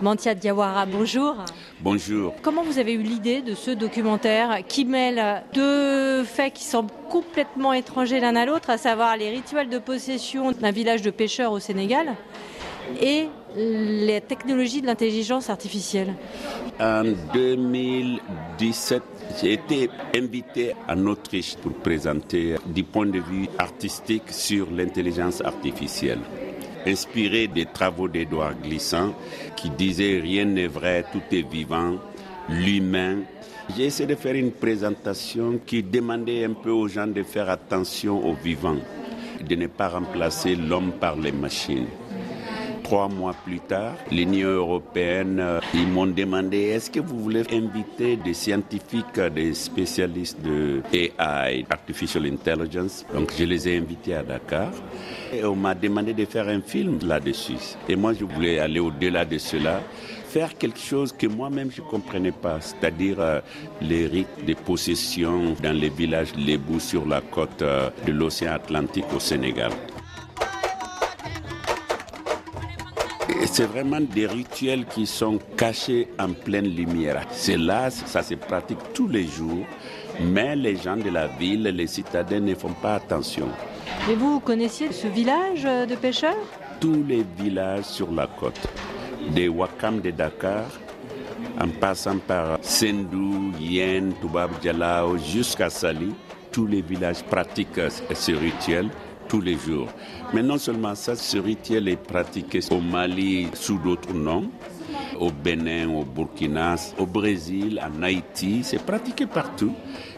Mantia Diawara, bonjour. Bonjour. Comment vous avez eu l'idée de ce documentaire qui mêle deux faits qui semblent complètement étrangers l'un à l'autre, à savoir les rituels de possession d'un village de pêcheurs au Sénégal et les technologies de l'intelligence artificielle En 2017, j'ai été invité en Autriche pour présenter du point de vue artistique sur l'intelligence artificielle inspiré des travaux d'Edouard Glissant qui disait rien n'est vrai, tout est vivant, l'humain. J'ai essayé de faire une présentation qui demandait un peu aux gens de faire attention au vivant, de ne pas remplacer l'homme par les machines. Trois mois plus tard, l'Union européenne, euh, ils m'ont demandé est-ce que vous voulez inviter des scientifiques, des spécialistes de AI, Artificial Intelligence? Donc je les ai invités à Dakar. Et on m'a demandé de faire un film là-dessus. Et moi, je voulais aller au-delà de cela faire quelque chose que moi-même je ne comprenais pas, c'est-à-dire euh, les rites de possession dans les villages Lébou sur la côte euh, de l'océan Atlantique au Sénégal. C'est vraiment des rituels qui sont cachés en pleine lumière. C'est là, ça se pratique tous les jours, mais les gens de la ville, les citadins ne font pas attention. Et vous, vous connaissiez ce village de pêcheurs? Tous les villages sur la côte, des Wakam de Dakar, en passant par Sendou, Yen, Toubab Djalao, jusqu'à Sali, tous les villages pratiquent ce rituel tous les jours. Mais non seulement ça, ce rituel est pratiqué au Mali sous d'autres noms, au Bénin, au Burkina, au Brésil, en Haïti, c'est pratiqué partout.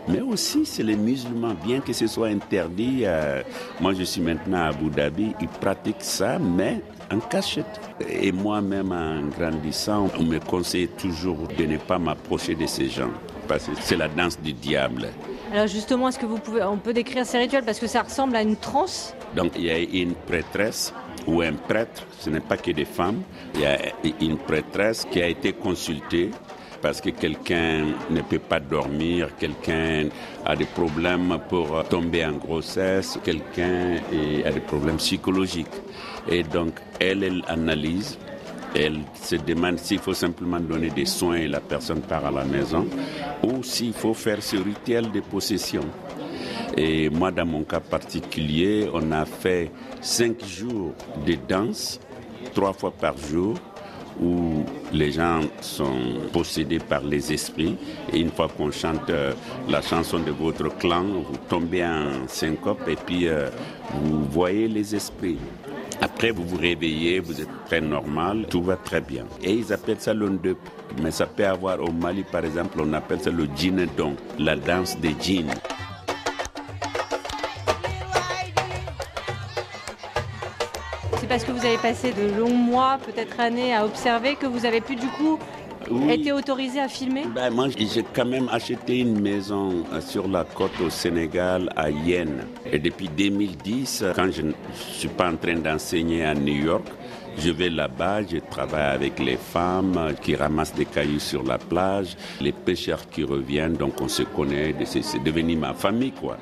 Mais aussi, c'est les musulmans, bien que ce soit interdit. Euh, moi, je suis maintenant à Abu Dhabi, ils pratiquent ça, mais en cachette. Et moi-même, en grandissant, on me conseille toujours de ne pas m'approcher de ces gens, c'est la danse du diable. Alors justement, est-ce que vous pouvez, on peut décrire ces rituels? Parce que ça ressemble à une transe. Donc il y a une prêtresse ou un prêtre, ce n'est pas que des femmes, il y a une prêtresse qui a été consultée parce que quelqu'un ne peut pas dormir, quelqu'un a des problèmes pour tomber en grossesse, quelqu'un a des problèmes psychologiques. Et donc, elle, elle analyse elle se demande s'il faut simplement donner des soins et la personne part à la maison ou s'il faut faire ce rituel de possession. Et moi, dans mon cas particulier, on a fait cinq jours de danse, trois fois par jour, les gens sont possédés par les esprits. Et une fois qu'on chante euh, la chanson de votre clan, vous tombez en syncope et puis euh, vous voyez les esprits. Après, vous vous réveillez, vous êtes très normal, tout va très bien. Et ils appellent ça l'ondep. Mais ça peut avoir au Mali, par exemple, on appelle ça le djinedon, la danse des djinns. Parce que vous avez passé de longs mois, peut-être années, à observer que vous avez pu du coup été autorisé à filmer? Ben, Moi, j'ai quand même acheté une maison euh, sur la côte au Sénégal, à Yen. Et depuis 2010, quand je ne suis pas en train d'enseigner à New York, je vais là-bas, je travaille avec les femmes qui ramassent des cailloux sur la plage, les pêcheurs qui reviennent, donc on se connaît, c'est devenu ma famille, quoi.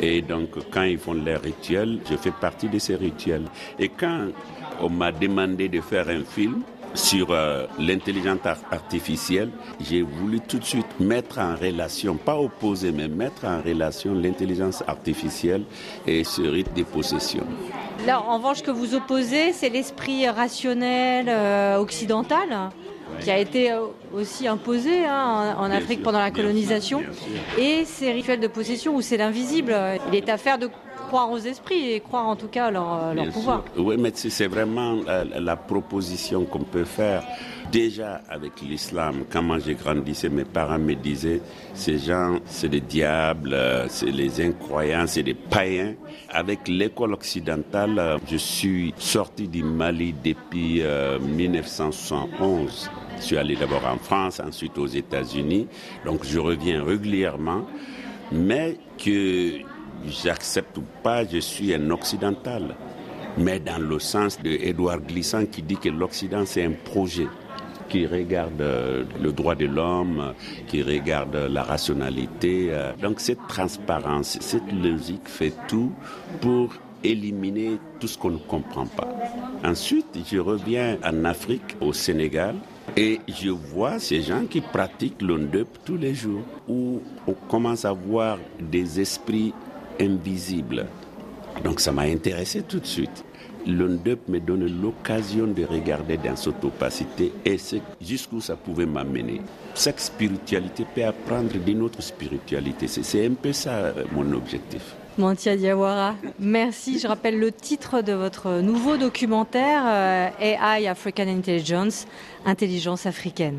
Et donc, quand ils font leurs rituels, je fais partie de ces rituels. Et quand on m'a demandé de faire un film, sur euh, l'intelligence artificielle, j'ai voulu tout de suite mettre en relation, pas opposer, mais mettre en relation l'intelligence artificielle et ce rythme de possession. Là, en revanche, ce que vous opposez, c'est l'esprit rationnel euh, occidental qui a été euh, aussi imposé hein, en, Afrique pendant la colonisation, et ces rituels de possession où c'est l'invisible. Il est affaire de croire aux esprits et croire en tout cas leur, leur pouvoir. Oui, mais c'est vraiment la, proposition qu'on peut faire. Déjà avec l'islam, quand moi j'ai grandi, mes parents me disaient, ces gens, c'est des diables, c'est les incroyants, c'est des païens. Avec l'école occidentale, je suis sorti du Mali depuis 1971. Euh, je suis allé d'abord en France, ensuite aux États-Unis. Donc je reviens régulièrement. Mais que j'accepte ou pas, je suis un occidental. Mais dans le sens de Édouard Glissant qui dit que l'Occident c'est un projet qui regarde euh, le droit de l'homme, qui regarde la rationalité. Euh. Donc cette transparence, cette logique fait tout pour éliminer tout ce qu'on ne comprend pas. Ensuite, je reviens en Afrique, au Sénégal, Et je vois ces gens qui pratiquent l'ondup tous les jours, où on commence à voir des esprits invisibles. Donc ça m'a intéressé tout de suite. L'ondup me donne l'occasion de regarder dans cette opacité et jusqu'où ça pouvait m'amener. Cette spiritualité peut apprendre d'une autre spiritualité. C'est un peu ça euh, mon objectif. Mantia Diawara, merci. Je rappelle le titre de votre nouveau documentaire, euh, AI African Intelligence, Intelligence africaine.